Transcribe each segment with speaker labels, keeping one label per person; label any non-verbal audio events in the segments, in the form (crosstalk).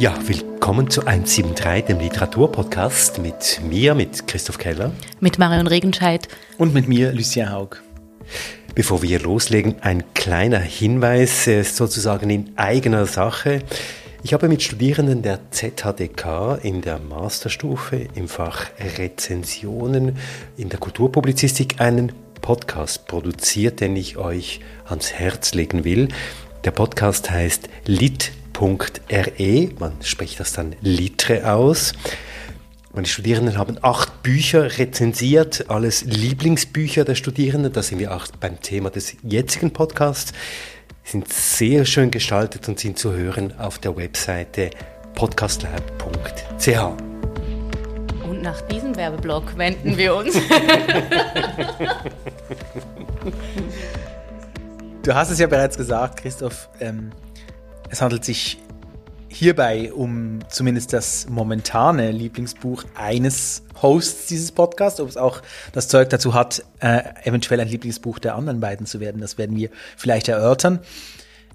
Speaker 1: Ja, willkommen zu 173, dem Literaturpodcast mit mir, mit Christoph Keller.
Speaker 2: Mit Marion Regenscheid.
Speaker 3: Und mit mir, Lucien Haug.
Speaker 1: Bevor wir loslegen, ein kleiner Hinweis, sozusagen in eigener Sache. Ich habe mit Studierenden der ZHDK in der Masterstufe im Fach Rezensionen in der Kulturpublizistik einen Podcast produziert, den ich euch ans Herz legen will. Der Podcast heißt lit.re, man spricht das dann Litre aus. Meine Studierenden haben acht Bücher rezensiert, alles Lieblingsbücher der Studierenden. Da sind wir auch beim Thema des jetzigen Podcasts. Sie sind sehr schön gestaltet und sind zu hören auf der Webseite podcastlab.ch.
Speaker 2: Und nach diesem Werbeblock wenden wir uns.
Speaker 3: du hast es ja bereits gesagt, Christoph. Ähm, es handelt sich hierbei um zumindest das momentane Lieblingsbuch eines Hosts dieses Podcasts. Ob es auch das Zeug dazu hat, äh, eventuell ein Lieblingsbuch der anderen beiden zu werden, das werden wir vielleicht erörtern.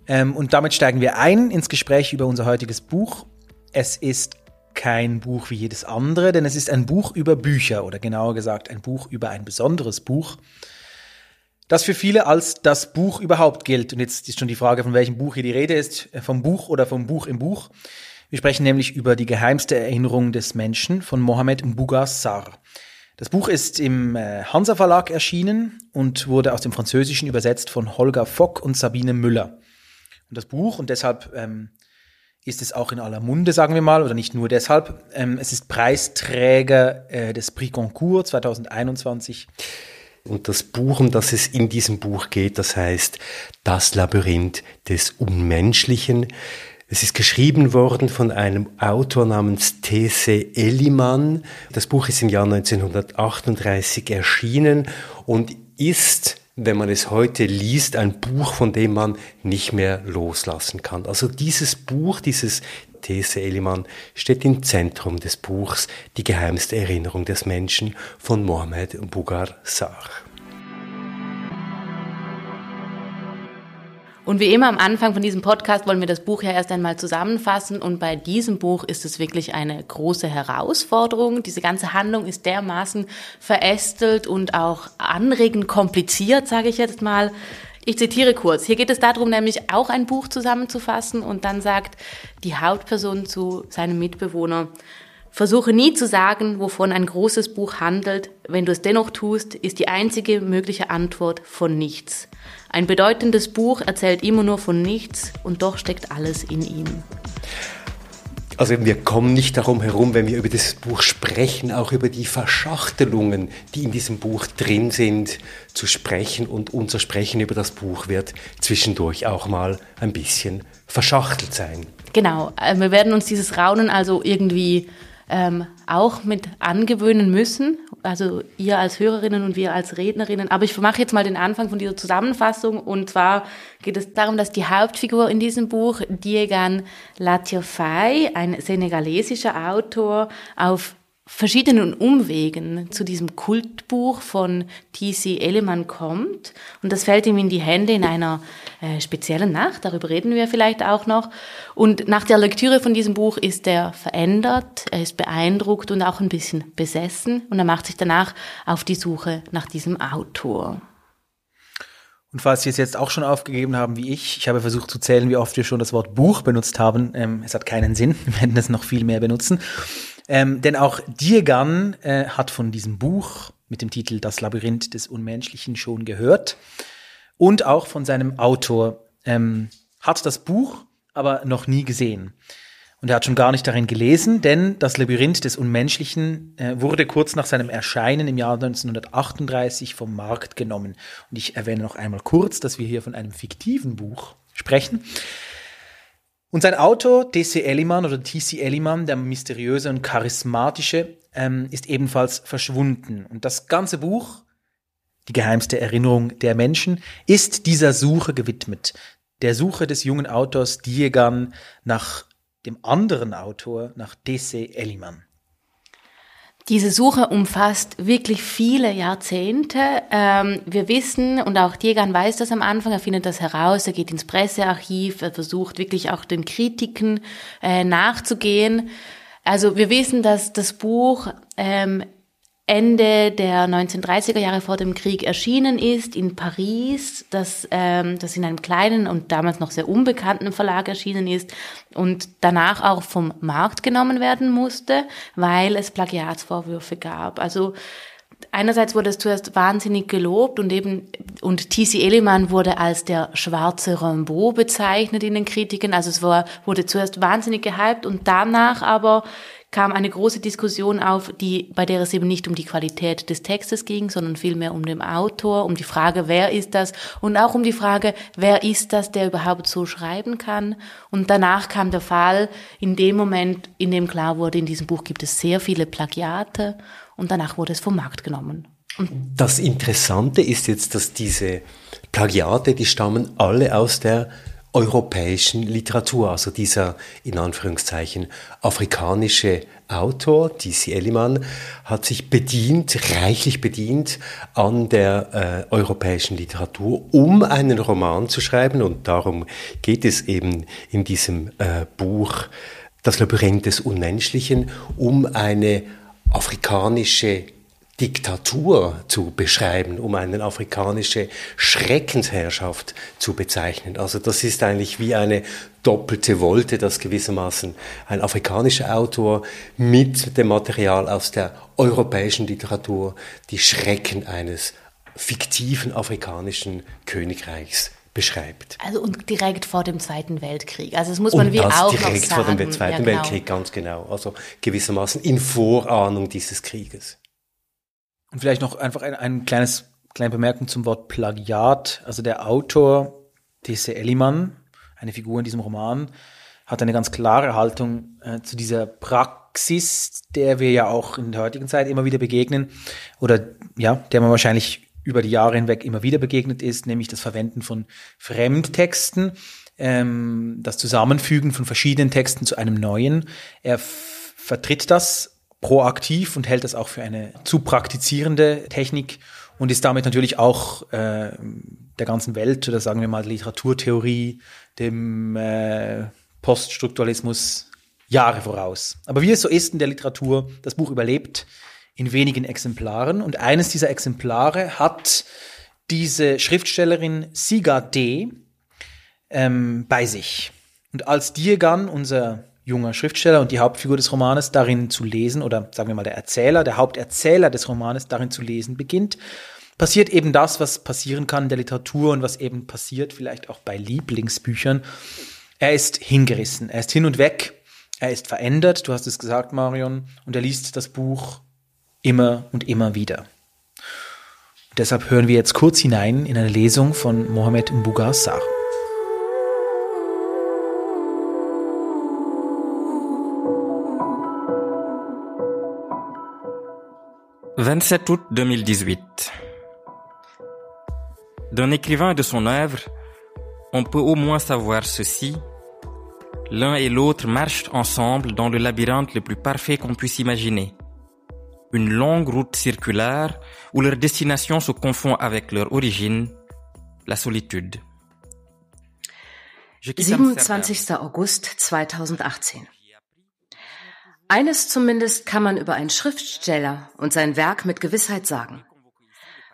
Speaker 3: Ähm, und damit steigen wir ein ins Gespräch über unser heutiges Buch. Es ist kein Buch wie jedes andere, denn es ist ein Buch über Bücher oder genauer gesagt ein Buch über ein besonderes Buch das für viele als das Buch überhaupt gilt. Und jetzt ist schon die Frage, von welchem Buch hier die Rede ist, äh, vom Buch oder vom Buch im Buch. Wir sprechen nämlich über die geheimste Erinnerung des Menschen von Mohamed Mbouga Sarr. Das Buch ist im äh, Hansa Verlag erschienen und wurde aus dem Französischen übersetzt von Holger Fock und Sabine Müller. Und das Buch, und deshalb ähm, ist es auch in aller Munde, sagen wir mal, oder nicht nur deshalb, ähm, es ist Preisträger äh, des Prix Goncourt 2021.
Speaker 1: Und das Buch, um das es in diesem Buch geht, das heißt Das Labyrinth des Unmenschlichen. Es ist geschrieben worden von einem Autor namens T.C. Ellimann. Das Buch ist im Jahr 1938 erschienen und ist, wenn man es heute liest, ein Buch, von dem man nicht mehr loslassen kann. Also dieses Buch, dieses These Eliman steht im Zentrum des Buchs Die geheimste Erinnerung des Menschen von Mohamed Bugar Sarr.
Speaker 2: Und wie immer am Anfang von diesem Podcast wollen wir das Buch ja erst einmal zusammenfassen. Und bei diesem Buch ist es wirklich eine große Herausforderung. Diese ganze Handlung ist dermaßen verästelt und auch anregend kompliziert, sage ich jetzt mal, ich zitiere kurz. Hier geht es darum, nämlich auch ein Buch zusammenzufassen und dann sagt die Hauptperson zu seinem Mitbewohner, Versuche nie zu sagen, wovon ein großes Buch handelt. Wenn du es dennoch tust, ist die einzige mögliche Antwort von nichts. Ein bedeutendes Buch erzählt immer nur von nichts und doch steckt alles in ihm.
Speaker 1: Also wir kommen nicht darum herum, wenn wir über das Buch sprechen, auch über die Verschachtelungen, die in diesem Buch drin sind, zu sprechen. Und unser Sprechen über das Buch wird zwischendurch auch mal ein bisschen verschachtelt sein.
Speaker 2: Genau, äh, wir werden uns dieses Raunen also irgendwie ähm, auch mit angewöhnen müssen. Also ihr als Hörerinnen und wir als Rednerinnen. Aber ich mache jetzt mal den Anfang von dieser Zusammenfassung. Und zwar geht es darum, dass die Hauptfigur in diesem Buch, Diegan Latiofai, ein senegalesischer Autor, auf verschiedenen Umwegen zu diesem Kultbuch von T.C. Ellemann kommt. Und das fällt ihm in die Hände in einer äh, speziellen Nacht. Darüber reden wir vielleicht auch noch. Und nach der Lektüre von diesem Buch ist er verändert, er ist beeindruckt und auch ein bisschen besessen. Und er macht sich danach auf die Suche nach diesem Autor.
Speaker 3: Und falls Sie es jetzt auch schon aufgegeben haben wie ich, ich habe versucht zu zählen, wie oft wir schon das Wort Buch benutzt haben. Ähm, es hat keinen Sinn, wir werden es noch viel mehr benutzen. Ähm, denn auch Diegan äh, hat von diesem Buch mit dem Titel Das Labyrinth des Unmenschlichen schon gehört und auch von seinem Autor ähm, hat das Buch aber noch nie gesehen. Und er hat schon gar nicht darin gelesen, denn das Labyrinth des Unmenschlichen äh, wurde kurz nach seinem Erscheinen im Jahr 1938 vom Markt genommen. Und ich erwähne noch einmal kurz, dass wir hier von einem fiktiven Buch sprechen. Und sein Autor, D.C. Elliman oder T.C. Elliman, der mysteriöse und charismatische, ähm, ist ebenfalls verschwunden. Und das ganze Buch, die geheimste Erinnerung der Menschen, ist dieser Suche gewidmet. Der Suche des jungen Autors Diegan nach dem anderen Autor, nach D.C. Elliman.
Speaker 2: Diese Suche umfasst wirklich viele Jahrzehnte. Ähm, wir wissen, und auch Diegan weiß das am Anfang, er findet das heraus, er geht ins Pressearchiv, er versucht wirklich auch den Kritiken äh, nachzugehen. Also wir wissen, dass das Buch ähm, Ende der 1930er Jahre vor dem Krieg erschienen ist in Paris, das, ähm, das in einem kleinen und damals noch sehr unbekannten Verlag erschienen ist und danach auch vom Markt genommen werden musste, weil es Plagiatsvorwürfe gab. Also einerseits wurde es zuerst wahnsinnig gelobt und eben und T.C. Eliman wurde als der schwarze Rimbaud bezeichnet in den Kritiken. Also es war, wurde zuerst wahnsinnig gehypt und danach aber kam eine große Diskussion auf, die, bei der es eben nicht um die Qualität des Textes ging, sondern vielmehr um den Autor, um die Frage, wer ist das und auch um die Frage, wer ist das, der überhaupt so schreiben kann. Und danach kam der Fall, in dem Moment, in dem klar wurde, in diesem Buch gibt es sehr viele Plagiate und danach wurde es vom Markt genommen.
Speaker 1: Das Interessante ist jetzt, dass diese Plagiate, die stammen alle aus der europäischen Literatur. Also dieser, in Anführungszeichen, afrikanische Autor, D.C. Elliman, hat sich bedient, reichlich bedient an der äh, europäischen Literatur, um einen Roman zu schreiben. Und darum geht es eben in diesem äh, Buch Das Labyrinth des Unmenschlichen, um eine afrikanische Diktatur zu beschreiben, um eine afrikanische Schreckensherrschaft zu bezeichnen. Also das ist eigentlich wie eine doppelte Wolte, dass gewissermaßen ein afrikanischer Autor mit dem Material aus der europäischen Literatur die Schrecken eines fiktiven afrikanischen Königreichs beschreibt.
Speaker 2: Also und direkt vor dem Zweiten Weltkrieg. Also das muss man und wie das auch direkt noch
Speaker 1: sagen. vor dem Zweiten ja, genau. Weltkrieg, ganz genau. Also gewissermaßen in Vorahnung dieses Krieges.
Speaker 3: Und vielleicht noch einfach ein, ein kleines, kleine Bemerkung zum Wort Plagiat. Also der Autor, Tese Elliman, eine Figur in diesem Roman, hat eine ganz klare Haltung äh, zu dieser Praxis, der wir ja auch in der heutigen Zeit immer wieder begegnen oder ja, der man wahrscheinlich über die Jahre hinweg immer wieder begegnet ist, nämlich das Verwenden von Fremdtexten, ähm, das Zusammenfügen von verschiedenen Texten zu einem neuen. Er vertritt das proaktiv und hält das auch für eine zu praktizierende Technik und ist damit natürlich auch äh, der ganzen Welt oder sagen wir mal Literaturtheorie, dem äh, Poststrukturalismus Jahre voraus. Aber wie es so ist in der Literatur, das Buch überlebt in wenigen Exemplaren und eines dieser Exemplare hat diese Schriftstellerin Siga D. Ähm, bei sich. Und als Diegan, unser junger Schriftsteller und die Hauptfigur des Romanes darin zu lesen, oder sagen wir mal der Erzähler, der Haupterzähler des Romanes darin zu lesen beginnt, passiert eben das, was passieren kann in der Literatur und was eben passiert vielleicht auch bei Lieblingsbüchern. Er ist hingerissen, er ist hin und weg, er ist verändert, du hast es gesagt, Marion, und er liest das Buch immer und immer wieder. Und deshalb hören wir jetzt kurz hinein in eine Lesung von Mohamed Mbuga Sarr.
Speaker 4: 27 août 2018. D'un écrivain et de son œuvre, on peut au moins savoir ceci. L'un et l'autre marchent ensemble dans le labyrinthe le plus parfait qu'on puisse imaginer. Une longue route circulaire où leur destination se confond avec leur origine, la solitude.
Speaker 5: 27. August 2018. Eines zumindest kann man über einen Schriftsteller und sein Werk mit Gewissheit sagen.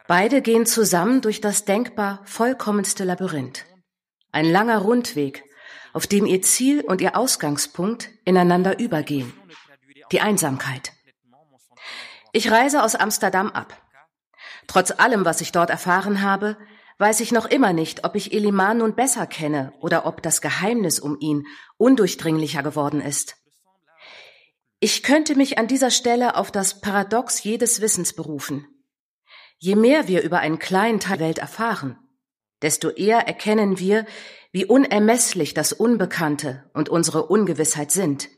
Speaker 5: Beide gehen zusammen durch das denkbar vollkommenste Labyrinth. Ein langer Rundweg, auf dem ihr Ziel und ihr Ausgangspunkt ineinander übergehen. Die Einsamkeit. Ich reise aus Amsterdam ab. Trotz allem, was ich dort erfahren habe, weiß ich noch immer nicht, ob ich Eliman nun besser kenne oder ob das Geheimnis um ihn undurchdringlicher geworden ist. Ich könnte mich an dieser Stelle auf das Paradox jedes Wissens berufen. Je mehr wir über einen kleinen Teil der Welt erfahren, desto eher erkennen wir, wie unermesslich das Unbekannte und unsere Ungewissheit sind.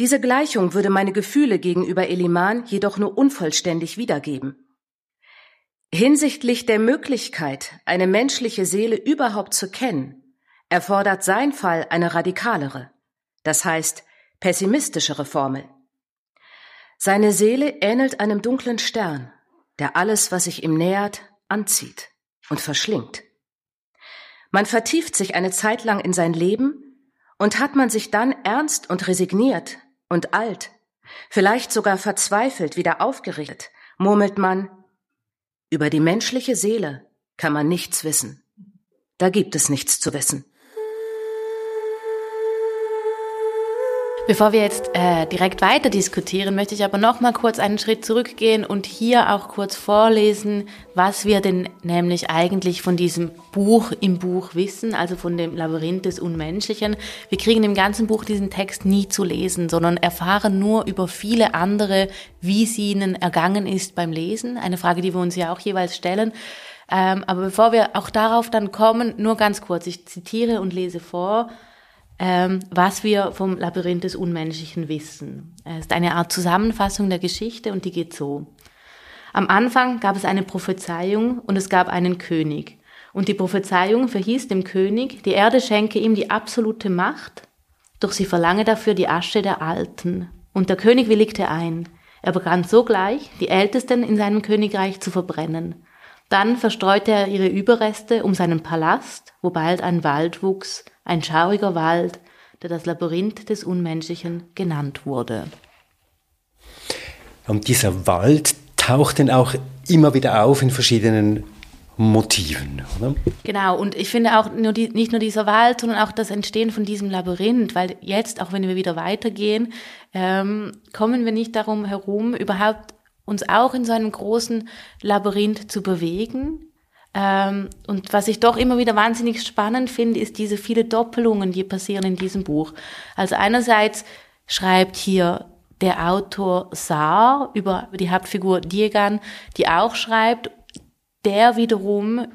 Speaker 5: Diese Gleichung würde meine Gefühle gegenüber Eliman jedoch nur unvollständig wiedergeben. Hinsichtlich der Möglichkeit, eine menschliche Seele überhaupt zu kennen, erfordert sein Fall eine radikalere, das heißt pessimistischere Formel. Seine Seele ähnelt einem dunklen Stern, der alles, was sich ihm nähert, anzieht und verschlingt. Man vertieft sich eine Zeit lang in sein Leben und hat man sich dann ernst und resigniert und alt, vielleicht sogar verzweifelt wieder aufgerichtet, murmelt man, über die menschliche Seele kann man nichts wissen. Da gibt es nichts zu wissen.
Speaker 2: Bevor wir jetzt äh, direkt weiter diskutieren, möchte ich aber noch mal kurz einen Schritt zurückgehen und hier auch kurz vorlesen, was wir denn nämlich eigentlich von diesem Buch im Buch wissen, also von dem Labyrinth des Unmenschlichen. Wir kriegen im ganzen Buch diesen Text nie zu lesen, sondern erfahren nur über viele andere, wie sie ihnen ergangen ist beim Lesen. Eine Frage, die wir uns ja auch jeweils stellen. Ähm, aber bevor wir auch darauf dann kommen, nur ganz kurz, ich zitiere und lese vor ähm, was wir vom Labyrinth des Unmenschlichen wissen. Es ist eine Art Zusammenfassung der Geschichte und die geht so. Am Anfang gab es eine Prophezeiung und es gab einen König. Und die Prophezeiung verhieß dem König, die Erde schenke ihm die absolute Macht, doch sie verlange dafür die Asche der Alten. Und der König willigte ein. Er begann sogleich, die Ältesten in seinem Königreich zu verbrennen. Dann verstreute er ihre Überreste um seinen Palast, wo bald ein Wald wuchs, ein schauriger Wald, der das Labyrinth des Unmenschlichen genannt wurde.
Speaker 1: Und dieser Wald taucht dann auch immer wieder auf in verschiedenen Motiven, oder?
Speaker 2: Genau, und ich finde auch nur die, nicht nur dieser Wald, sondern auch das Entstehen von diesem Labyrinth, weil jetzt, auch wenn wir wieder weitergehen, ähm, kommen wir nicht darum herum, überhaupt uns auch in so einem großen Labyrinth zu bewegen, ähm, und was ich doch immer wieder wahnsinnig spannend finde, ist diese viele Doppelungen, die passieren in diesem Buch. Also einerseits schreibt hier der Autor Saar über die Hauptfigur Diegan, die auch schreibt, der wiederum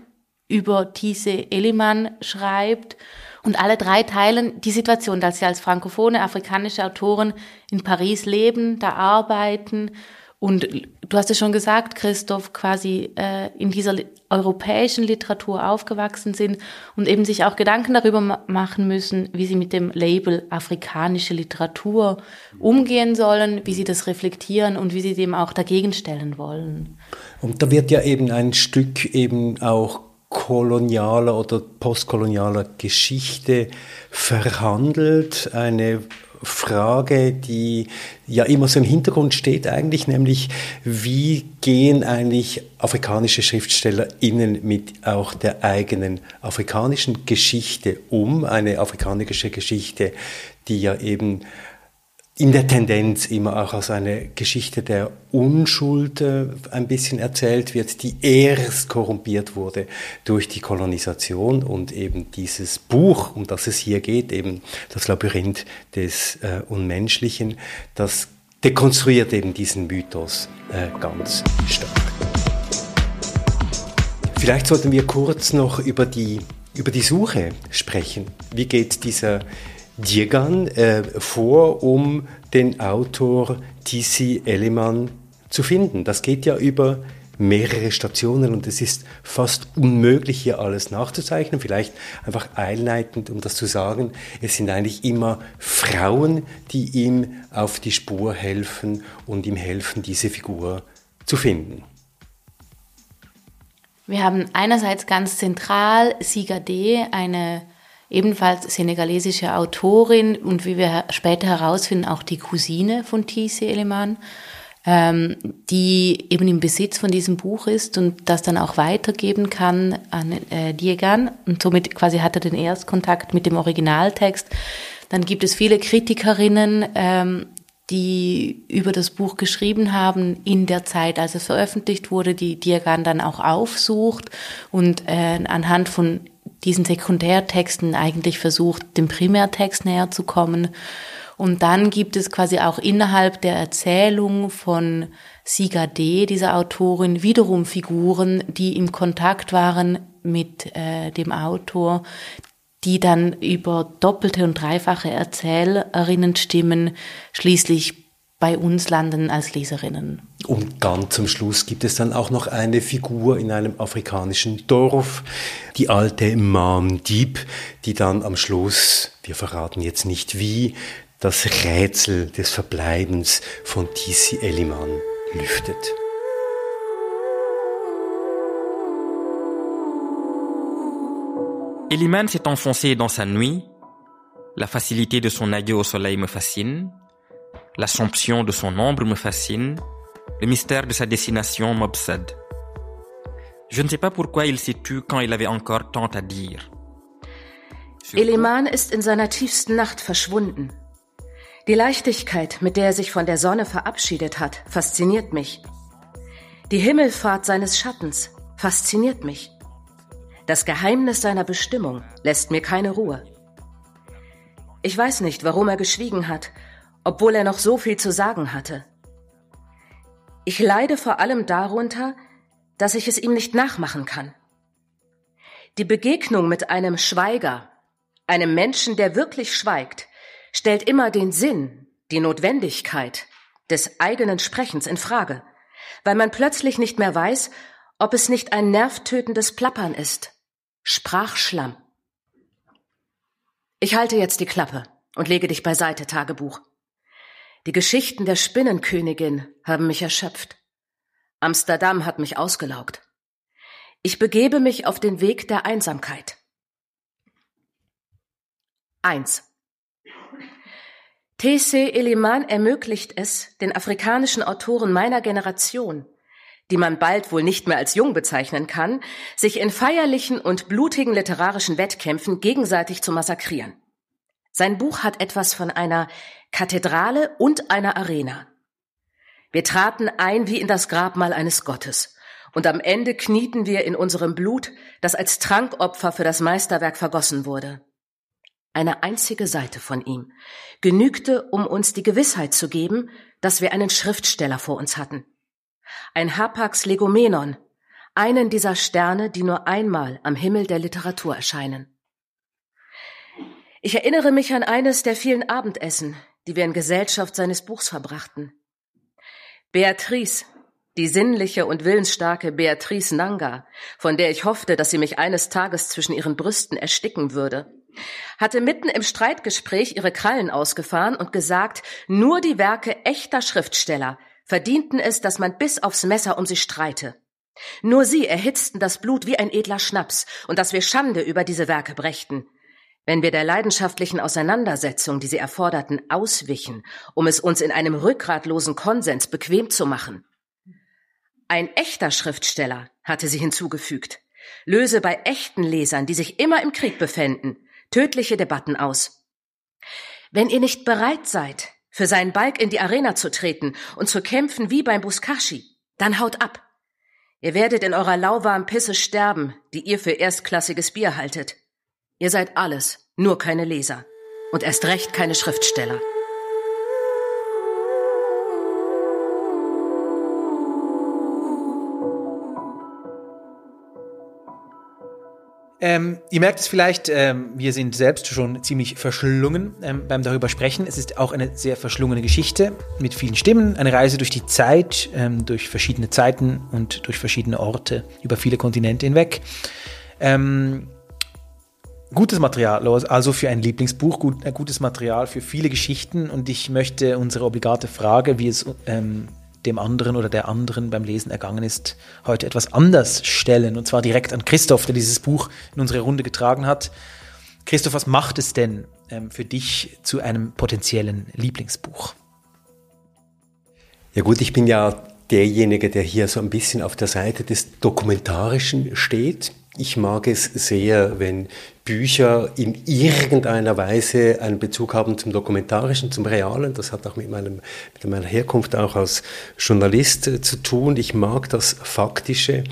Speaker 2: über Tise Eliman schreibt. Und alle drei teilen die Situation, dass sie als frankophone afrikanische Autoren in Paris leben, da arbeiten und du hast es schon gesagt, Christoph, quasi äh, in dieser europäischen Literatur aufgewachsen sind und eben sich auch Gedanken darüber ma machen müssen, wie sie mit dem Label afrikanische Literatur umgehen sollen, wie sie das reflektieren und wie sie dem auch dagegen stellen wollen.
Speaker 1: Und da wird ja eben ein Stück eben auch kolonialer oder postkolonialer Geschichte verhandelt, eine Frage, die ja immer so im Hintergrund steht eigentlich, nämlich wie gehen eigentlich afrikanische SchriftstellerInnen mit auch der eigenen afrikanischen Geschichte um? Eine afrikanische Geschichte, die ja eben in der Tendenz immer auch als eine Geschichte der Unschuld äh, ein bisschen erzählt wird, die erst korrumpiert wurde durch die Kolonisation und eben dieses Buch, um das es hier geht, eben das Labyrinth des äh, Unmenschlichen, das dekonstruiert eben diesen Mythos äh, ganz stark. Vielleicht sollten wir kurz noch über die, über die Suche sprechen. Wie geht dieser Diegan äh, vor, um den Autor T.C. Elliman zu finden. Das geht ja über mehrere Stationen und es ist fast unmöglich, hier alles nachzuzeichnen. Vielleicht einfach einleitend, um das zu sagen, es sind eigentlich immer Frauen, die ihm auf die Spur helfen und ihm helfen, diese Figur zu finden.
Speaker 2: Wir haben einerseits ganz zentral Siga D, eine ebenfalls senegalesische Autorin und wie wir später herausfinden, auch die Cousine von T.C. Eleman, ähm, die eben im Besitz von diesem Buch ist und das dann auch weitergeben kann an äh, Diegan. Und somit quasi hat er den Erstkontakt mit dem Originaltext. Dann gibt es viele Kritikerinnen, ähm, die über das Buch geschrieben haben in der Zeit, als es veröffentlicht wurde, die Diagan dann auch aufsucht und äh, anhand von diesen Sekundärtexten eigentlich versucht, dem Primärtext näher zu kommen. Und dann gibt es quasi auch innerhalb der Erzählung von Siga D., dieser Autorin, wiederum Figuren, die im Kontakt waren mit äh, dem Autor, die dann über doppelte und dreifache Erzählerinnenstimmen schließlich bei uns landen als Leserinnen.
Speaker 1: Und ganz zum Schluss gibt es dann auch noch eine Figur in einem afrikanischen Dorf, die alte Mam Dieb, die dann am Schluss, wir verraten jetzt nicht wie, das Rätsel des Verbleibens von Tisi Eliman lüftet.
Speaker 4: Eliman s'est enfoncé dans sa nuit. La facilité de son adieu au soleil me fascine. L'assomption de son ombre me fascine. Le mystère de sa destination m'obsède. Je ne sais pas pourquoi il s'est tu quand il avait encore tant à dire.
Speaker 5: Eliman ist in seiner tiefsten Nacht verschwunden. Die Leichtigkeit, mit der er sich von der Sonne verabschiedet hat, fasziniert mich. Die Himmelfahrt seines Schattens fasziniert mich. Das Geheimnis seiner Bestimmung lässt mir keine Ruhe. Ich weiß nicht, warum er geschwiegen hat, obwohl er noch so viel zu sagen hatte. Ich leide vor allem darunter, dass ich es ihm nicht nachmachen kann. Die Begegnung mit einem Schweiger, einem Menschen, der wirklich schweigt, stellt immer den Sinn, die Notwendigkeit des eigenen Sprechens in Frage, weil man plötzlich nicht mehr weiß, ob es nicht ein nervtötendes Plappern ist. Sprachschlamm. Ich halte jetzt die Klappe und lege dich beiseite, Tagebuch. Die Geschichten der Spinnenkönigin haben mich erschöpft. Amsterdam hat mich ausgelaugt. Ich begebe mich auf den Weg der Einsamkeit. Eins. T.C. Eliman ermöglicht es, den afrikanischen Autoren meiner Generation, die man bald wohl nicht mehr als jung bezeichnen kann, sich in feierlichen und blutigen literarischen Wettkämpfen gegenseitig zu massakrieren. Sein Buch hat etwas von einer Kathedrale und einer Arena. Wir traten ein wie in das Grabmal eines Gottes, und am Ende knieten wir in unserem Blut, das als Trankopfer für das Meisterwerk vergossen wurde. Eine einzige Seite von ihm genügte, um uns die Gewissheit zu geben, dass wir einen Schriftsteller vor uns hatten. Ein Hapax Legomenon, einen dieser Sterne, die nur einmal am Himmel der Literatur erscheinen. Ich erinnere mich an eines der vielen Abendessen, die wir in Gesellschaft seines Buchs verbrachten. Beatrice, die sinnliche und willensstarke Beatrice Nanga, von der ich hoffte, dass sie mich eines Tages zwischen ihren Brüsten ersticken würde, hatte mitten im Streitgespräch ihre Krallen ausgefahren und gesagt, nur die Werke echter Schriftsteller verdienten es, dass man bis aufs Messer um sie streite. Nur sie erhitzten das Blut wie ein edler Schnaps, und dass wir Schande über diese Werke brächten. Wenn wir der leidenschaftlichen Auseinandersetzung, die sie erforderten, auswichen, um es uns in einem rückgratlosen Konsens bequem zu machen. Ein echter Schriftsteller, hatte sie hinzugefügt, löse bei echten Lesern, die sich immer im Krieg befänden, tödliche Debatten aus. Wenn ihr nicht bereit seid, für seinen Balk in die Arena zu treten und zu kämpfen wie beim Buskashi, dann haut ab. Ihr werdet in eurer lauwarmen Pisse sterben, die ihr für erstklassiges Bier haltet. Ihr seid alles, nur keine Leser. Und erst recht keine Schriftsteller.
Speaker 3: Ähm, ihr merkt es vielleicht, ähm, wir sind selbst schon ziemlich verschlungen ähm, beim darüber sprechen. Es ist auch eine sehr verschlungene Geschichte mit vielen Stimmen, eine Reise durch die Zeit, ähm, durch verschiedene Zeiten und durch verschiedene Orte über viele Kontinente hinweg. Ähm, gutes Material, also für ein Lieblingsbuch, gut, äh, gutes Material für viele Geschichten und ich möchte unsere obligate Frage, wie es ähm, dem anderen oder der anderen beim Lesen ergangen ist, heute etwas anders stellen. Und zwar direkt an Christoph, der dieses Buch in unsere Runde getragen hat. Christoph, was macht es denn ähm, für dich zu einem potenziellen Lieblingsbuch?
Speaker 1: Ja gut, ich bin ja derjenige, der hier so ein bisschen auf der Seite des Dokumentarischen steht. Ich mag es sehr, wenn Bücher in irgendeiner Weise einen Bezug haben zum Dokumentarischen, zum Realen. Das hat auch mit, meinem, mit meiner Herkunft auch als Journalist äh, zu tun. Ich mag das Faktische.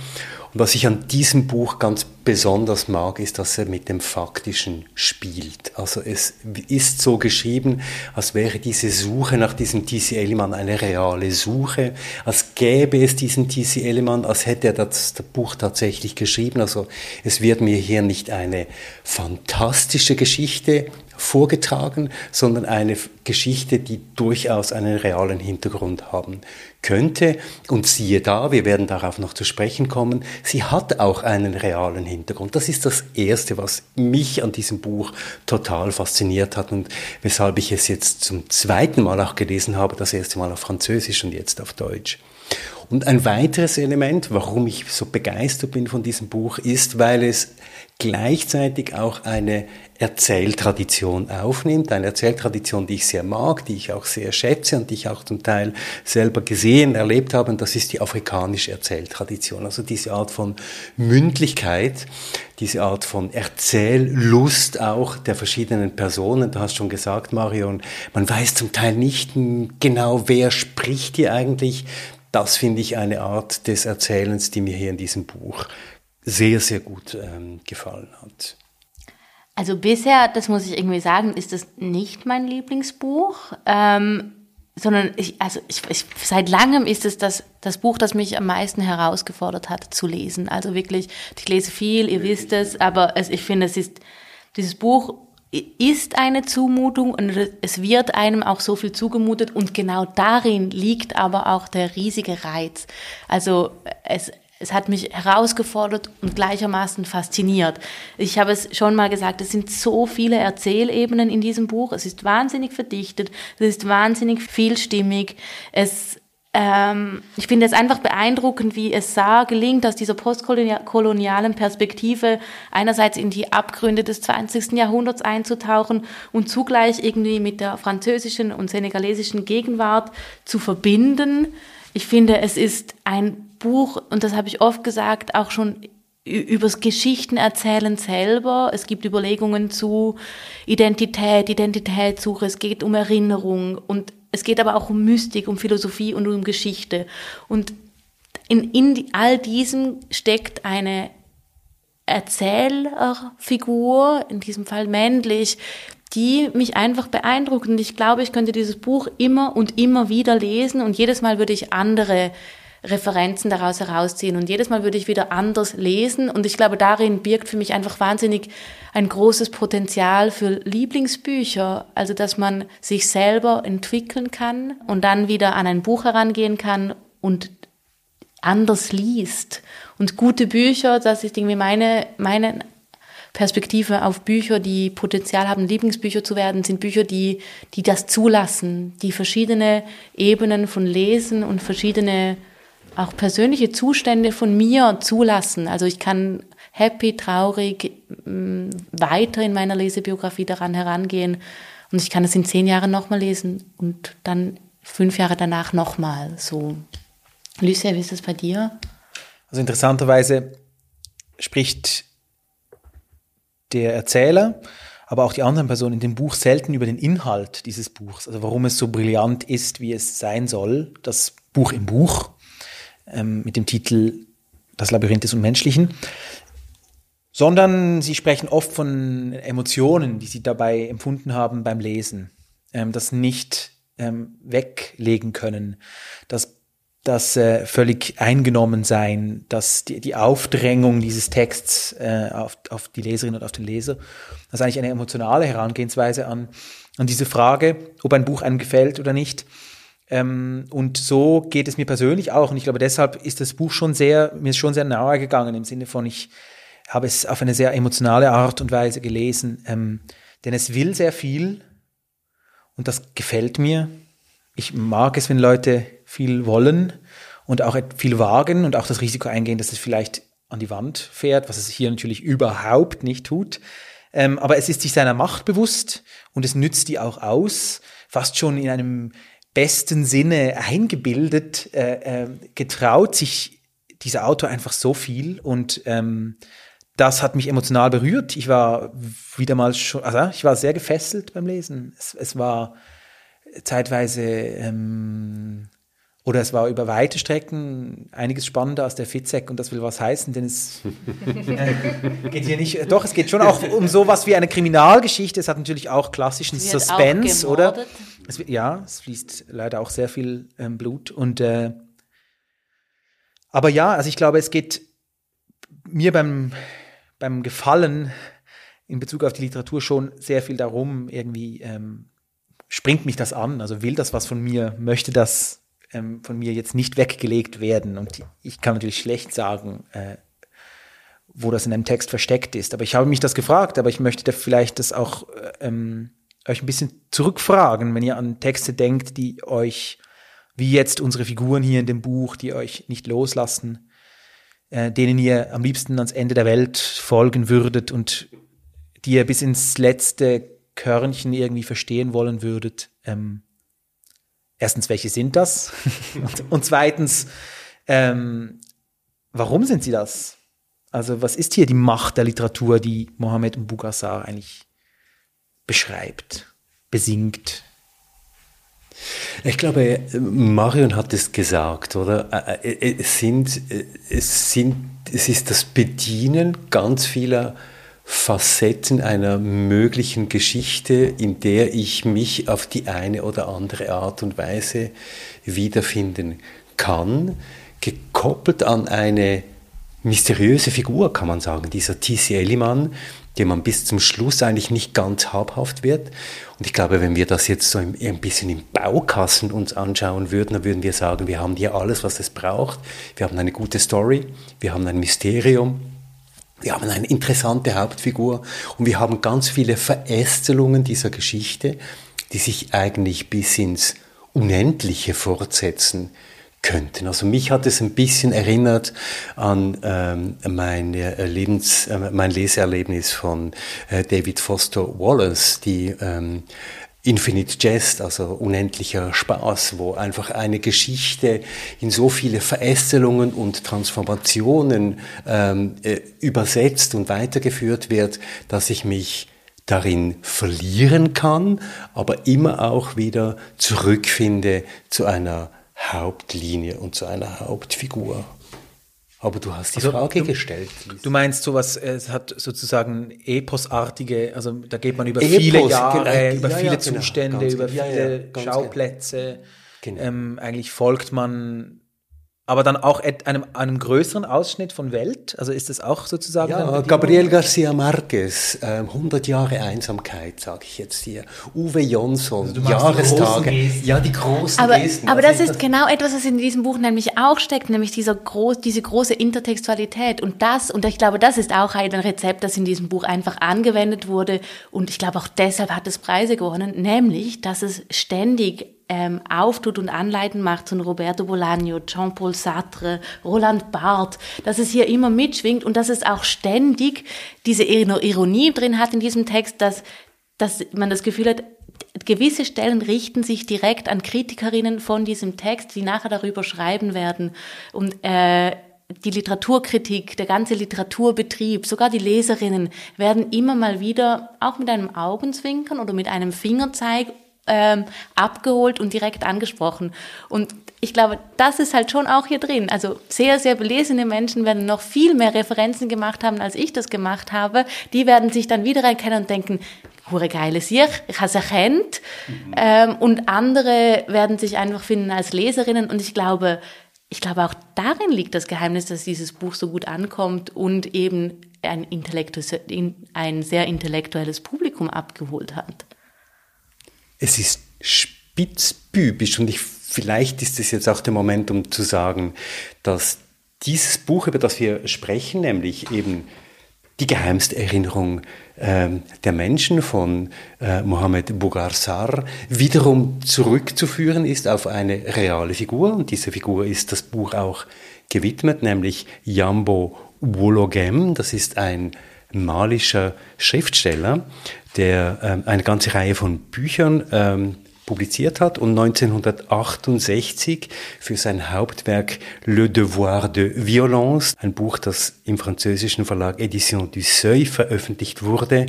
Speaker 1: Was ich an diesem Buch ganz besonders mag, ist, dass er mit dem Faktischen spielt. Also es ist so geschrieben, als wäre diese Suche nach diesem T.C. Elliman eine reale Suche, als gäbe es diesen T.C. Elliman, als hätte er das, das Buch tatsächlich geschrieben. Also es wird mir hier nicht eine fantastische Geschichte vorgetragen, sondern eine Geschichte, die durchaus einen realen Hintergrund haben könnte. Und siehe da, wir werden darauf noch zu sprechen kommen, sie hat auch einen realen Hintergrund. Das ist das Erste, was mich an diesem Buch total fasziniert hat und weshalb ich es jetzt zum zweiten Mal auch gelesen habe, das erste Mal auf Französisch und jetzt auf Deutsch. Und ein weiteres Element, warum ich so begeistert bin von diesem Buch, ist, weil es gleichzeitig auch eine Erzähltradition aufnimmt, eine Erzähltradition, die ich sehr mag, die ich auch sehr schätze und die ich auch zum Teil selber gesehen, erlebt habe, und das ist die afrikanische Erzähltradition. Also diese Art von Mündlichkeit, diese Art von Erzähllust auch der verschiedenen Personen. Du hast schon gesagt, Marion, man weiß zum Teil nicht genau, wer spricht hier eigentlich. Das finde ich eine Art des Erzählens, die mir hier in diesem Buch sehr, sehr gut ähm, gefallen hat.
Speaker 2: Also bisher, das muss ich irgendwie sagen, ist das nicht mein Lieblingsbuch, ähm, sondern ich, also ich, ich, seit langem ist es das, das Buch, das mich am meisten herausgefordert hat zu lesen. Also wirklich, ich lese viel, ihr wisst es, aber es, ich finde, es ist, dieses Buch ist eine Zumutung und es wird einem auch so viel zugemutet und genau darin liegt aber auch der riesige Reiz. Also es, es hat mich herausgefordert und gleichermaßen fasziniert. Ich habe es schon mal gesagt, es sind so viele Erzählebenen in diesem Buch. Es ist wahnsinnig verdichtet, es ist wahnsinnig vielstimmig. Es, ähm, ich finde es einfach beeindruckend, wie es sah, gelingt, aus dieser postkolonialen Perspektive einerseits in die Abgründe des 20. Jahrhunderts einzutauchen und zugleich irgendwie mit der französischen und senegalesischen Gegenwart zu verbinden. Ich finde, es ist ein Buch, und das habe ich oft gesagt, auch schon übers Geschichtenerzählen selber. Es gibt Überlegungen zu Identität, Identitätssuche, es geht um Erinnerung und es geht aber auch um Mystik, um Philosophie und um Geschichte. Und in, in all diesem steckt eine Erzählerfigur, in diesem Fall männlich, die mich einfach beeindruckt. Und ich glaube, ich könnte dieses Buch immer und immer wieder lesen und jedes Mal würde ich andere Referenzen daraus herausziehen. Und jedes Mal würde ich wieder anders lesen. Und ich glaube, darin birgt für mich einfach wahnsinnig ein großes Potenzial für Lieblingsbücher. Also, dass man sich selber entwickeln kann und dann wieder an ein Buch herangehen kann und anders liest. Und gute Bücher, das ist irgendwie meine, meine Perspektive auf Bücher, die Potenzial haben, Lieblingsbücher zu werden, sind Bücher, die, die das zulassen, die verschiedene Ebenen von Lesen und verschiedene auch persönliche Zustände von mir zulassen. Also ich kann happy, traurig mm, weiter in meiner Lesebiografie daran herangehen und ich kann es in zehn Jahren nochmal lesen und dann fünf Jahre danach nochmal. So, Lucia, wie ist das bei dir?
Speaker 3: Also interessanterweise spricht der Erzähler, aber auch die anderen Personen in dem Buch selten über den Inhalt dieses Buchs, also warum es so brillant ist, wie es sein soll, das Buch im Buch ähm, mit dem Titel Das Labyrinth des Unmenschlichen, sondern sie sprechen oft von Emotionen, die sie dabei empfunden haben beim Lesen, ähm, das nicht ähm, weglegen können, das das äh, völlig eingenommen sein, dass die, die Aufdrängung dieses Texts äh, auf, auf die Leserin und auf den Leser, das ist eigentlich eine emotionale Herangehensweise an, an diese Frage, ob ein Buch einem gefällt oder nicht. Ähm, und so geht es mir persönlich auch. Und ich glaube, deshalb ist das Buch schon sehr, mir ist schon sehr nahe gegangen im Sinne von, ich habe es auf eine sehr emotionale Art und Weise gelesen. Ähm, denn es will sehr viel und das gefällt mir. Ich mag es, wenn Leute viel wollen und auch viel wagen und auch das Risiko eingehen, dass es vielleicht an die Wand fährt, was es hier natürlich überhaupt nicht tut. Ähm, aber es ist sich seiner Macht bewusst und es nützt die auch aus, fast schon in einem besten Sinne eingebildet, äh, äh, getraut sich dieser Autor einfach so viel und ähm, das hat mich emotional berührt. Ich war wieder mal schon, also ich war sehr gefesselt beim Lesen. Es, es war zeitweise ähm, oder es war über weite Strecken einiges spannender als der Fitzek und das will was heißen, denn es äh, (laughs) geht hier nicht, doch, es geht schon auch um sowas wie eine Kriminalgeschichte. Es hat natürlich auch klassischen Suspense, oder? Es, ja, es fließt leider auch sehr viel ähm, Blut. Und äh, aber ja, also ich glaube, es geht mir beim, beim Gefallen in Bezug auf die Literatur schon sehr viel darum, irgendwie ähm, springt mich das an, also will das was von mir, möchte das ähm, von mir jetzt nicht weggelegt werden. Und ich kann natürlich schlecht sagen, äh, wo das in einem Text versteckt ist. Aber ich habe mich das gefragt, aber ich möchte da vielleicht das auch äh, ähm, euch ein bisschen zurückfragen, wenn ihr an Texte denkt, die euch, wie jetzt unsere Figuren hier in dem Buch, die euch nicht loslassen, äh, denen ihr am liebsten ans Ende der Welt folgen würdet und die ihr bis ins letzte Körnchen irgendwie verstehen wollen würdet. Ähm, erstens, welche sind das? (laughs) und, und, zweitens, ähm, warum sind sie das? Also was ist hier die Macht der Literatur, die Mohammed Mbugassar eigentlich beschreibt, besingt?
Speaker 1: Ich glaube, Marion hat es gesagt, oder? Äh, äh, es, sind, es, sind, es ist das Bedienen ganz vieler Facetten einer möglichen Geschichte, in der ich mich auf die eine oder andere Art und Weise wiederfinden kann, gekoppelt an eine mysteriöse Figur, kann man sagen, dieser T.C. Elliman, dem man bis zum Schluss eigentlich nicht ganz habhaft wird. Und ich glaube, wenn wir das jetzt so ein bisschen im Baukassen uns anschauen würden, dann würden wir sagen, wir haben hier alles, was es braucht. Wir haben eine gute Story, wir haben ein Mysterium, wir haben eine interessante Hauptfigur und wir haben ganz viele Verästelungen dieser Geschichte, die sich eigentlich bis ins Unendliche fortsetzen könnten. Also mich hat es ein bisschen erinnert an ähm, mein, Lebens, äh, mein Leseerlebnis von äh, David Foster Wallace, die ähm, Infinite Jest, also unendlicher Spaß, wo einfach eine Geschichte in so viele Verästelungen und Transformationen ähm, äh, übersetzt und weitergeführt wird, dass ich mich darin verlieren kann, aber immer auch wieder zurückfinde zu einer Hauptlinie und zu einer Hauptfigur. Aber du hast die also, Frage du, gestellt.
Speaker 3: Du meinst sowas, es hat sozusagen eposartige, also da geht man über Epos, viele Jahre, genau, über ja, viele ja, genau, Zustände, ganz, über viele ja, Schauplätze. Genau. Ähm, eigentlich folgt man aber dann auch einem, einem größeren Ausschnitt von Welt? Also ist das auch sozusagen?
Speaker 1: Ja, Gabriel Garcia Marquez, äh, 100 Jahre Einsamkeit, sage ich jetzt hier. Uwe Jonsson, also Jahrestage.
Speaker 2: Ja, die großen aber, Gesten. Aber das ist das genau etwas, was in diesem Buch nämlich auch steckt, nämlich dieser groß, diese große Intertextualität. Und das, und ich glaube, das ist auch ein Rezept, das in diesem Buch einfach angewendet wurde. Und ich glaube, auch deshalb hat es Preise gewonnen, nämlich, dass es ständig ähm, auftut und anleiten macht von Roberto Bolaño, Jean-Paul Sartre, Roland Barthes, dass es hier immer mitschwingt und dass es auch ständig diese Ironie drin hat in diesem Text, dass, dass man das Gefühl hat, gewisse Stellen richten sich direkt an Kritikerinnen von diesem Text, die nachher darüber schreiben werden. Und äh, die Literaturkritik, der ganze Literaturbetrieb, sogar die Leserinnen werden immer mal wieder auch mit einem Augenzwinkern oder mit einem Fingerzeig ähm, abgeholt und direkt angesprochen. Und ich glaube, das ist halt schon auch hier drin. Also sehr, sehr belesene Menschen werden noch viel mehr Referenzen gemacht haben, als ich das gemacht habe. Die werden sich dann wieder erkennen und denken, hure geile Sicht, ich habe es erkannt. Mhm. Ähm, und andere werden sich einfach finden als Leserinnen. Und ich glaube, ich glaube auch darin liegt das Geheimnis, dass dieses Buch so gut ankommt und eben ein, ein sehr intellektuelles Publikum abgeholt hat
Speaker 1: es ist spitzbübisch und ich, vielleicht ist es jetzt auch der Moment, um zu sagen, dass dieses Buch, über das wir sprechen, nämlich eben die geheimste Erinnerung äh, der Menschen von äh, Mohammed Bougarsar wiederum zurückzuführen ist auf eine reale Figur. Und diese Figur ist das Buch auch gewidmet, nämlich Jambo Wologem. Das ist ein malischer Schriftsteller, der ähm, eine ganze Reihe von Büchern ähm, publiziert hat und 1968 für sein Hauptwerk Le Devoir de Violence, ein Buch, das im französischen Verlag Edition du Seuil veröffentlicht wurde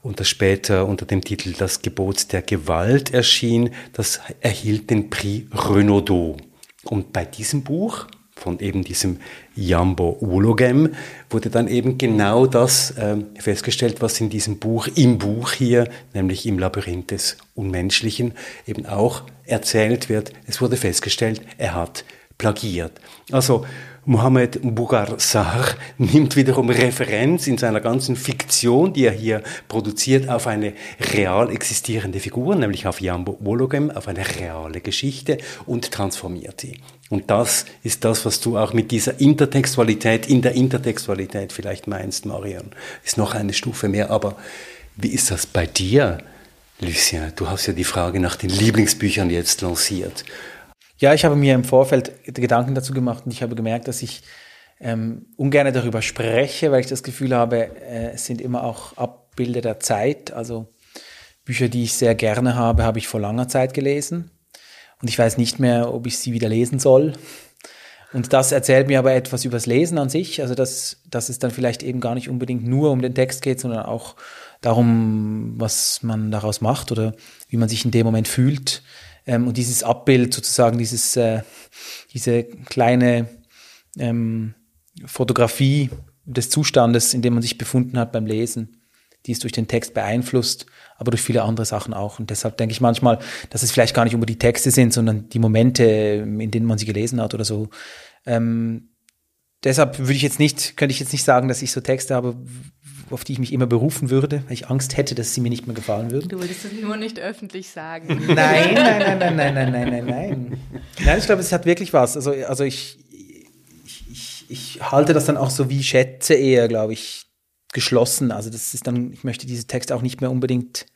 Speaker 1: und das später unter dem Titel Das Gebot der Gewalt erschien, das erhielt den Prix Renaudot. Und bei diesem Buch von eben diesem Jambo Ulogem wurde dann eben genau das äh, festgestellt, was in diesem Buch, im Buch hier, nämlich im Labyrinth des Unmenschlichen, eben auch erzählt wird. Es wurde festgestellt, er hat plagiert. Also Mohammed Bugar Sar nimmt wiederum Referenz in seiner ganzen Fiktion, die er hier produziert, auf eine real existierende Figur, nämlich auf Jan Wologem, auf eine reale Geschichte und transformiert sie. Und das ist das, was du auch mit dieser Intertextualität, in der Intertextualität vielleicht meinst, Marion. Ist noch eine Stufe mehr. Aber wie ist das bei dir, Lucien? Du hast ja die Frage nach den Lieblingsbüchern jetzt lanciert.
Speaker 3: Ja, ich habe mir im Vorfeld Gedanken dazu gemacht und ich habe gemerkt, dass ich ähm, ungern darüber spreche, weil ich das Gefühl habe, äh, es sind immer auch Abbilder der Zeit. Also Bücher, die ich sehr gerne habe, habe ich vor langer Zeit gelesen. Und ich weiß nicht mehr, ob ich sie wieder lesen soll. Und das erzählt mir aber etwas über das Lesen an sich. Also, dass, dass es dann vielleicht eben gar nicht unbedingt nur um den Text geht, sondern auch darum, was man daraus macht oder wie man sich in dem Moment fühlt. Ähm, und dieses Abbild sozusagen, dieses, äh, diese kleine ähm, Fotografie des Zustandes, in dem man sich befunden hat beim Lesen, die ist durch den Text beeinflusst, aber durch viele andere Sachen auch. Und deshalb denke ich manchmal, dass es vielleicht gar nicht über die Texte sind, sondern die Momente, in denen man sie gelesen hat oder so. Ähm, deshalb würde ich jetzt nicht, könnte ich jetzt nicht sagen, dass ich so Texte habe, auf die ich mich immer berufen würde, weil ich Angst hätte, dass sie mir nicht mehr gefallen würden.
Speaker 2: Du würdest es nur nicht öffentlich sagen.
Speaker 3: Nein, nein, nein, nein, nein, nein, nein, nein, nein. Nein, ich glaube, es hat wirklich was. Also, also ich, ich, ich, ich halte das dann auch so wie Schätze eher, glaube ich, geschlossen. Also das ist dann, ich möchte diese Texte auch nicht mehr unbedingt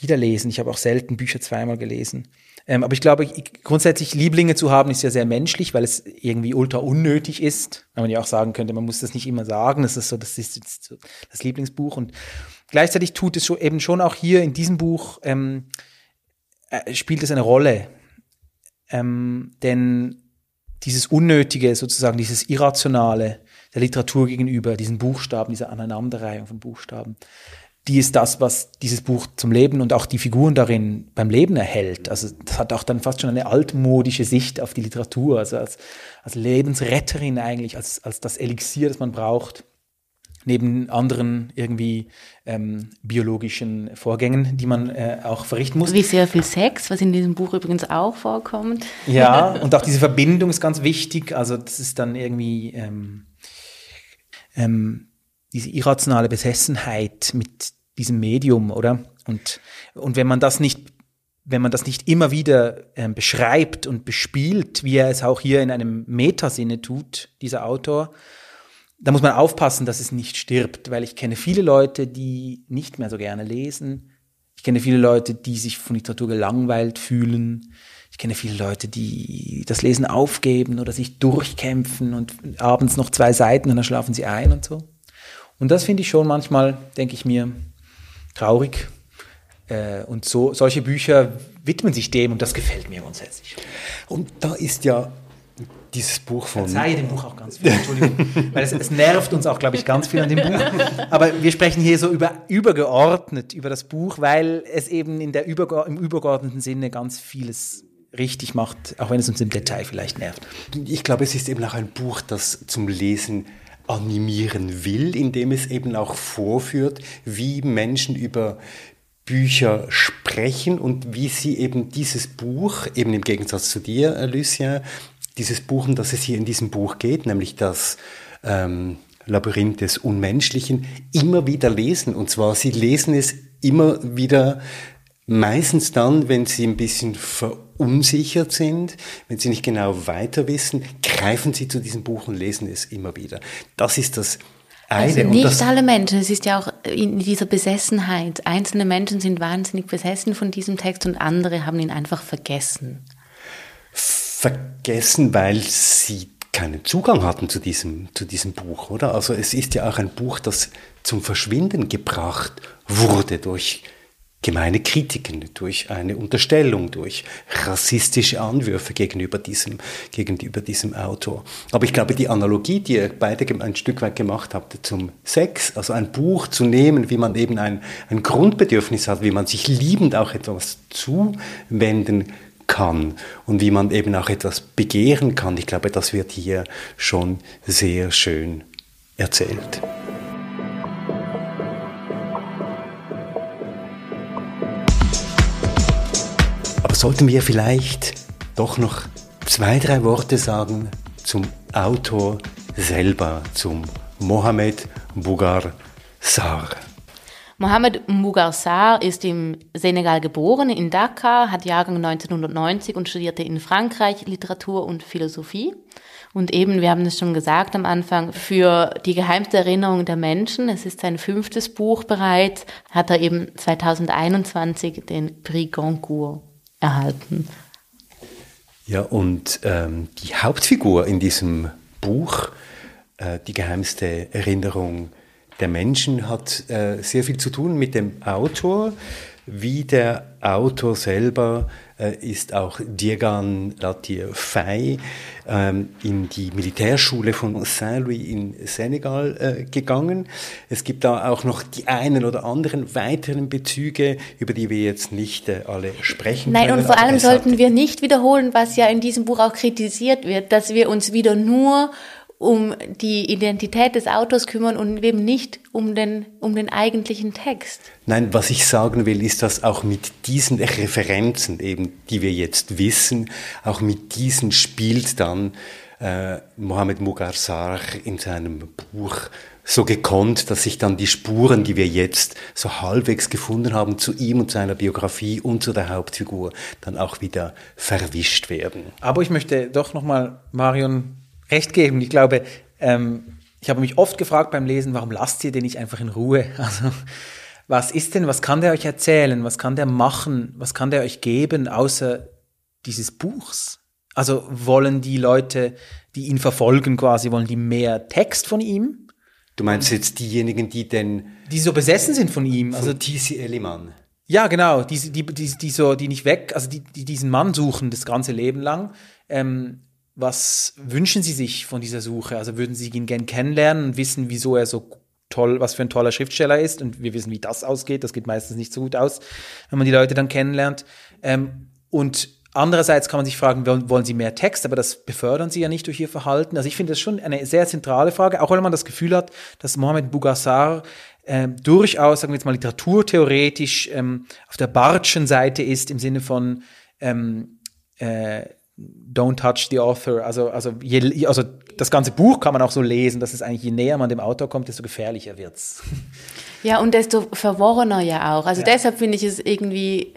Speaker 3: wiederlesen. Ich habe auch selten Bücher zweimal gelesen. Ähm, aber ich glaube, grundsätzlich Lieblinge zu haben, ist ja sehr menschlich, weil es irgendwie ultra unnötig ist. Weil man ja auch sagen könnte, man muss das nicht immer sagen. Das ist so, das ist so das Lieblingsbuch. Und gleichzeitig tut es schon, eben schon auch hier in diesem Buch, ähm, äh, spielt es eine Rolle. Ähm, denn dieses Unnötige, sozusagen dieses Irrationale der Literatur gegenüber, diesen Buchstaben, dieser Aneinanderreihung von Buchstaben, die ist das, was dieses Buch zum Leben und auch die Figuren darin beim Leben erhält. Also das hat auch dann fast schon eine altmodische Sicht auf die Literatur, also als, als Lebensretterin eigentlich, als, als das Elixier, das man braucht, neben anderen irgendwie ähm, biologischen Vorgängen, die man äh, auch verrichten muss.
Speaker 2: Wie sehr viel Sex, was in diesem Buch übrigens auch vorkommt.
Speaker 3: Ja, (laughs) und auch diese Verbindung ist ganz wichtig. Also das ist dann irgendwie ähm, ähm, diese irrationale Besessenheit mit diesem Medium, oder? Und, und wenn man das nicht, wenn man das nicht immer wieder ähm, beschreibt und bespielt, wie er es auch hier in einem Metasinne tut, dieser Autor, da muss man aufpassen, dass es nicht stirbt, weil ich kenne viele Leute, die nicht mehr so gerne lesen. Ich kenne viele Leute, die sich von Literatur gelangweilt fühlen. Ich kenne viele Leute, die das Lesen aufgeben oder sich durchkämpfen und abends noch zwei Seiten und dann schlafen sie ein und so. Und das finde ich schon manchmal, denke ich mir, traurig. Äh, und so, solche Bücher widmen sich dem und das gefällt mir grundsätzlich.
Speaker 1: Und da ist ja dieses Buch von.
Speaker 3: Verzeih dem Buch auch ganz viel, Entschuldigung. (laughs) weil es, es, nervt uns auch, glaube ich, ganz viel an dem Buch. Aber wir sprechen hier so über übergeordnet über das Buch, weil es eben in der Überge im übergeordneten Sinne ganz vieles richtig macht, auch wenn es uns im Detail vielleicht nervt.
Speaker 1: Ich glaube, es ist eben auch ein Buch, das zum Lesen animieren will, indem es eben auch vorführt, wie Menschen über Bücher sprechen und wie sie eben dieses Buch, eben im Gegensatz zu dir, äh, Lucien, dieses Buch, um das es hier in diesem Buch geht, nämlich das ähm, Labyrinth des Unmenschlichen, immer wieder lesen. Und zwar, sie lesen es immer wieder Meistens dann, wenn sie ein bisschen verunsichert sind, wenn sie nicht genau weiter wissen, greifen sie zu diesem Buch und lesen es immer wieder. Das ist das eine.
Speaker 2: Also nicht alle Menschen, es ist ja auch in dieser Besessenheit. Einzelne Menschen sind wahnsinnig besessen von diesem Text und andere haben ihn einfach vergessen.
Speaker 1: Vergessen, weil sie keinen Zugang hatten zu diesem, zu diesem Buch, oder? Also es ist ja auch ein Buch, das zum Verschwinden gebracht wurde durch gemeine Kritiken, durch eine Unterstellung, durch rassistische Anwürfe gegenüber diesem, gegenüber diesem Autor. Aber ich glaube, die Analogie, die ihr beide ein Stück weit gemacht habt zum Sex, also ein Buch zu nehmen, wie man eben ein, ein Grundbedürfnis hat, wie man sich liebend auch etwas zuwenden kann und wie man eben auch etwas begehren kann, ich glaube, das wird hier schon sehr schön erzählt. Sollten wir vielleicht doch noch zwei, drei Worte sagen zum Autor selber, zum Mohamed Bougar Sarr.
Speaker 2: Mohamed Mbougar Sarr ist im Senegal geboren, in Dakar, hat Jahrgang 1990 und studierte in Frankreich Literatur und Philosophie. Und eben, wir haben es schon gesagt am Anfang, für die geheimste Erinnerung der Menschen, es ist sein fünftes Buch bereits, hat er eben 2021 den Prix Goncourt erhalten.
Speaker 1: Ja, und ähm, die Hauptfigur in diesem Buch, äh, die geheimste Erinnerung der Menschen, hat äh, sehr viel zu tun mit dem Autor, wie der Autor selber äh, ist auch Diegan Latier Fay ähm, in die Militärschule von Saint-Louis in Senegal äh, gegangen. Es gibt da auch noch die einen oder anderen weiteren Bezüge, über die wir jetzt nicht äh, alle sprechen
Speaker 2: Nein,
Speaker 1: können.
Speaker 2: und vor allem sollten wir nicht wiederholen, was ja in diesem Buch auch kritisiert wird, dass wir uns wieder nur um die Identität des Autors kümmern und eben nicht um den, um den eigentlichen Text.
Speaker 1: Nein, was ich sagen will, ist, dass auch mit diesen Referenzen, eben, die wir jetzt wissen, auch mit diesen spielt dann äh, Mohamed Mughar Sarr in seinem Buch so gekonnt, dass sich dann die Spuren, die wir jetzt so halbwegs gefunden haben, zu ihm und seiner Biografie und zu der Hauptfigur, dann auch wieder verwischt werden.
Speaker 3: Aber ich möchte doch nochmal Marion recht geben. Ich glaube, ähm, ich habe mich oft gefragt beim Lesen, warum lasst ihr den nicht einfach in Ruhe? (laughs) Also, was ist denn, was kann der euch erzählen? Was kann der machen? Was kann der euch geben, außer dieses Buchs? Also wollen die Leute, die ihn verfolgen quasi, wollen die mehr Text von ihm?
Speaker 1: Du meinst jetzt diejenigen, die den
Speaker 3: Die so besessen sind von ihm?
Speaker 1: also
Speaker 3: Also
Speaker 1: T.C. Elliman
Speaker 3: Ja, genau, die, die, die, die so, die nicht weg, also die, die diesen Mann suchen das ganze Leben lang. Ähm, was wünschen Sie sich von dieser Suche? Also würden Sie ihn gern kennenlernen und wissen, wieso er so toll, was für ein toller Schriftsteller ist? Und wir wissen, wie das ausgeht. Das geht meistens nicht so gut aus, wenn man die Leute dann kennenlernt. Ähm, und andererseits kann man sich fragen, wollen, Sie mehr Text? Aber das befördern Sie ja nicht durch Ihr Verhalten. Also ich finde das schon eine sehr zentrale Frage, auch wenn man das Gefühl hat, dass Mohamed Bougassar ähm, durchaus, sagen wir jetzt mal, literaturtheoretisch ähm, auf der Bartschen Seite ist, im Sinne von ähm, äh, Don't touch the author. Also, also, je, also das ganze Buch kann man auch so lesen, dass es eigentlich, je näher man dem Autor kommt, desto gefährlicher wird's. (laughs)
Speaker 2: Ja, und desto verworrener ja auch. Also deshalb finde ich es irgendwie,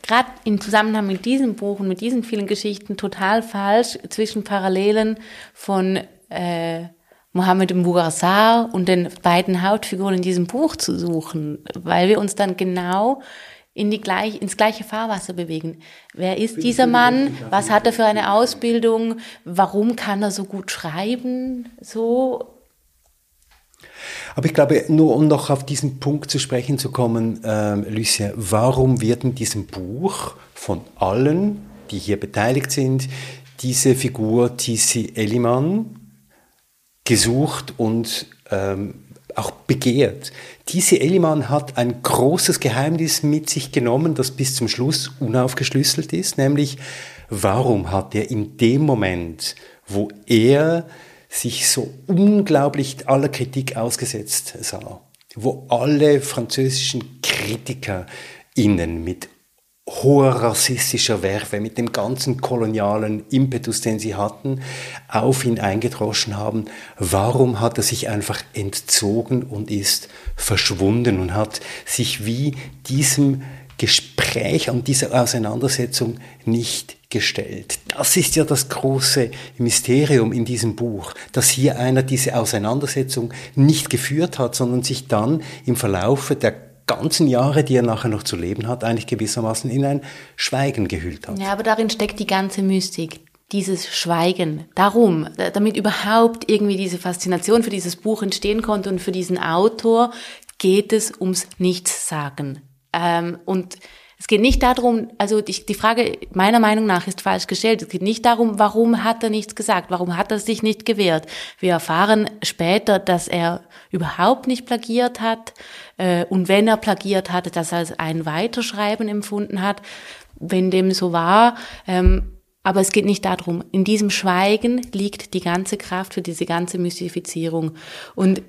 Speaker 2: gerade im Zusammenhang mit diesem Buch und mit diesen vielen Geschichten, total falsch, zwischen Parallelen von äh, Mohammed Mbougassar und den beiden Hauptfiguren in diesem Buch zu suchen, weil wir uns dann genau in die gleich, ins gleiche Fahrwasser bewegen. Wer ist dieser Mann? Was hat er für eine Ausbildung? Warum kann er so gut schreiben? So,
Speaker 1: Aber ich glaube, nur um noch auf diesen Punkt zu sprechen zu kommen, ähm, Lucien, warum wird in diesem Buch von allen, die hier beteiligt sind, diese Figur T.C. Elliman gesucht und ähm, auch begehrt. T.C. Elliman hat ein großes Geheimnis mit sich genommen, das bis zum Schluss unaufgeschlüsselt ist, nämlich warum hat er in dem Moment, wo er sich so unglaublich aller Kritik ausgesetzt sah, wo alle französischen KritikerInnen mit hoher rassistischer Werfe, mit dem ganzen kolonialen Impetus, den sie hatten, auf ihn eingedroschen haben. Warum hat er sich einfach entzogen und ist verschwunden und hat sich wie diesem Gespräch und dieser Auseinandersetzung nicht gestellt. Das ist ja das große Mysterium in diesem Buch, dass hier einer diese Auseinandersetzung nicht geführt hat, sondern sich dann im Verlaufe der ganzen Jahre, die er nachher noch zu leben hat, eigentlich gewissermaßen in ein Schweigen gehüllt hat.
Speaker 2: Ja, aber darin steckt die ganze Mystik. Dieses Schweigen. Darum, da- damit überhaupt irgendwie diese Faszination für dieses Buch entstehen konnte und für diesen Autor, geht es ums Nichtssagen. Ähm, und es geht nicht darum, also die, die Frage meiner Meinung nach ist falsch gestellt. Es geht nicht darum, warum hat er nichts gesagt, warum hat er sich nicht gewehrt. Wir erfahren später, dass er überhaupt nicht plagiert hat äh, und wenn er plagiert hatte, dass er als ein Weiterschreiben empfunden hat. Wenn dem so war, ähm, aber es geht nicht darum. In diesem Schweigen liegt die ganze Kraft für diese ganze Mystifizierung. Und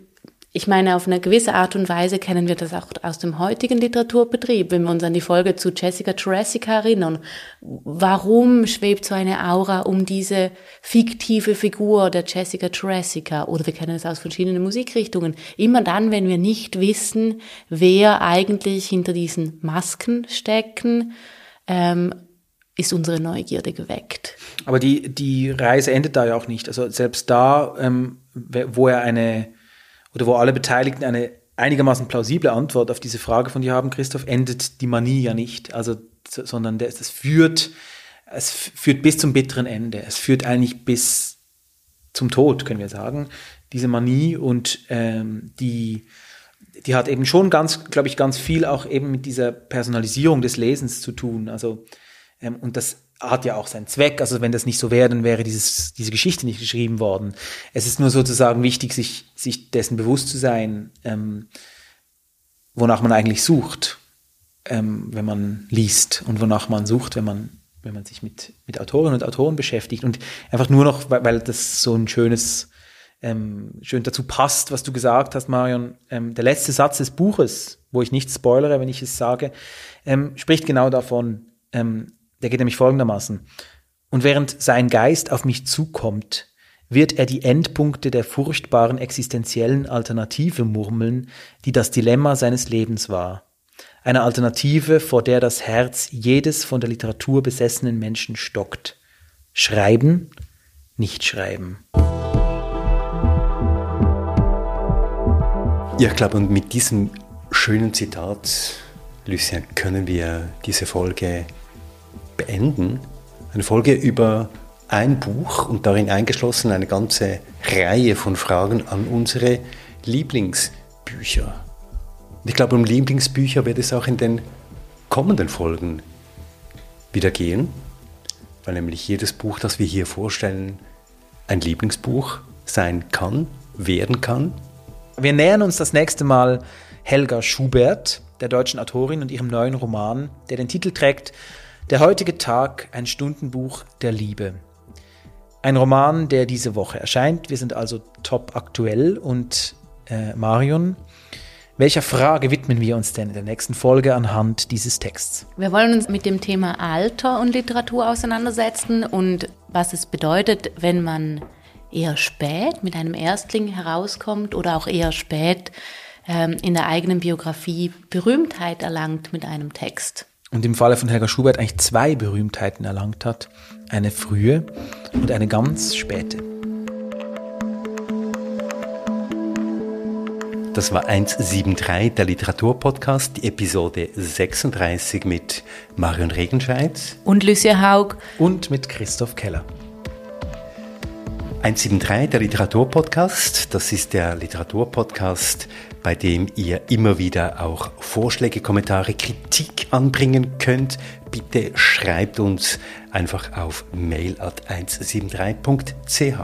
Speaker 2: ich meine, auf eine gewisse Art und Weise kennen wir das auch aus dem heutigen Literaturbetrieb, wenn wir uns an die Folge zu Jessica Jurassic erinnern. Warum schwebt so eine Aura um diese fiktive Figur der Jessica Jurassic? Oder wir kennen es aus verschiedenen Musikrichtungen. Immer dann, wenn wir nicht wissen, wer eigentlich hinter diesen Masken stecken, ähm, ist unsere Neugierde geweckt.
Speaker 3: Aber die, die Reise endet da ja auch nicht. Also selbst da, ähm, wo er eine oder wo alle Beteiligten eine einigermaßen plausible Antwort auf diese Frage von dir haben, Christoph, endet die Manie ja nicht. Also, sondern es führt, es führt bis zum bitteren Ende. Es führt eigentlich bis zum Tod, können wir sagen. Diese Manie und ähm, die, die hat eben schon ganz, glaube ich, ganz viel auch eben mit dieser Personalisierung des Lesens zu tun. Also, ähm, und das hat ja auch seinen Zweck. Also wenn das nicht so wäre, dann wäre dieses, diese Geschichte nicht geschrieben worden. Es ist nur sozusagen wichtig, sich, sich dessen bewusst zu sein, ähm, wonach man eigentlich sucht, ähm, wenn man liest und wonach man sucht, wenn man, wenn man sich mit, mit Autorinnen und Autoren beschäftigt. Und einfach nur noch, weil, weil das so ein schönes, ähm, schön dazu passt, was du gesagt hast, Marion. Ähm, der letzte Satz des Buches, wo ich nicht spoilere, wenn ich es sage, ähm, spricht genau davon, ähm, der geht nämlich folgendermaßen. Und während sein Geist auf mich zukommt, wird er die Endpunkte der furchtbaren existenziellen Alternative murmeln, die das Dilemma seines Lebens war. Eine Alternative, vor der das Herz jedes von der Literatur besessenen Menschen stockt. Schreiben, nicht schreiben.
Speaker 1: Ja, ich glaube, und mit diesem schönen Zitat, Lucien, können wir diese Folge beenden. Eine Folge über ein Buch und darin eingeschlossen eine ganze Reihe von Fragen an unsere Lieblingsbücher. Und ich glaube, um Lieblingsbücher wird es auch in den kommenden Folgen wieder gehen, weil nämlich jedes Buch, das wir hier vorstellen, ein Lieblingsbuch sein kann, werden kann.
Speaker 3: Wir nähern uns das nächste Mal Helga Schubert, der deutschen Autorin und ihrem neuen Roman, der den Titel trägt der heutige Tag, ein Stundenbuch der Liebe. Ein Roman, der diese Woche erscheint. Wir sind also top aktuell und äh, Marion, welcher Frage widmen wir uns denn in der nächsten Folge anhand dieses Texts?
Speaker 2: Wir wollen uns mit dem Thema Alter und Literatur auseinandersetzen und was es bedeutet, wenn man eher spät mit einem Erstling herauskommt oder auch eher spät ähm, in der eigenen Biografie Berühmtheit erlangt mit einem Text
Speaker 3: und im Falle von Helga Schubert eigentlich zwei Berühmtheiten erlangt hat. Eine frühe und eine ganz späte.
Speaker 1: Das war 173, der Literaturpodcast, die Episode 36 mit Marion Regenscheid
Speaker 2: und Lucia Haug
Speaker 3: und mit Christoph Keller.
Speaker 1: 173, der Literaturpodcast, das ist der Literaturpodcast bei dem ihr immer wieder auch Vorschläge, Kommentare, Kritik anbringen könnt. Bitte schreibt uns einfach auf mail.173.ch.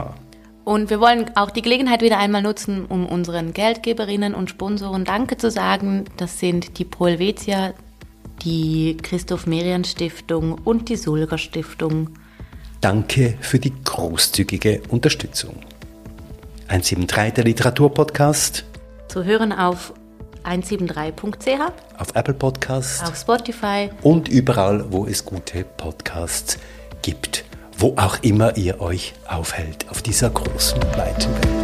Speaker 2: Und wir wollen auch die Gelegenheit wieder einmal nutzen, um unseren Geldgeberinnen und Sponsoren Danke zu sagen. Das sind die Pro Helvetia, die Christoph Merian Stiftung und die Sulger Stiftung.
Speaker 1: Danke für die großzügige Unterstützung. 173 der Literaturpodcast
Speaker 2: zu hören auf 173.ch,
Speaker 1: auf Apple Podcasts,
Speaker 2: auf Spotify
Speaker 1: und überall, wo es gute Podcasts gibt, wo auch immer ihr euch aufhält auf dieser großen, weiten Welt.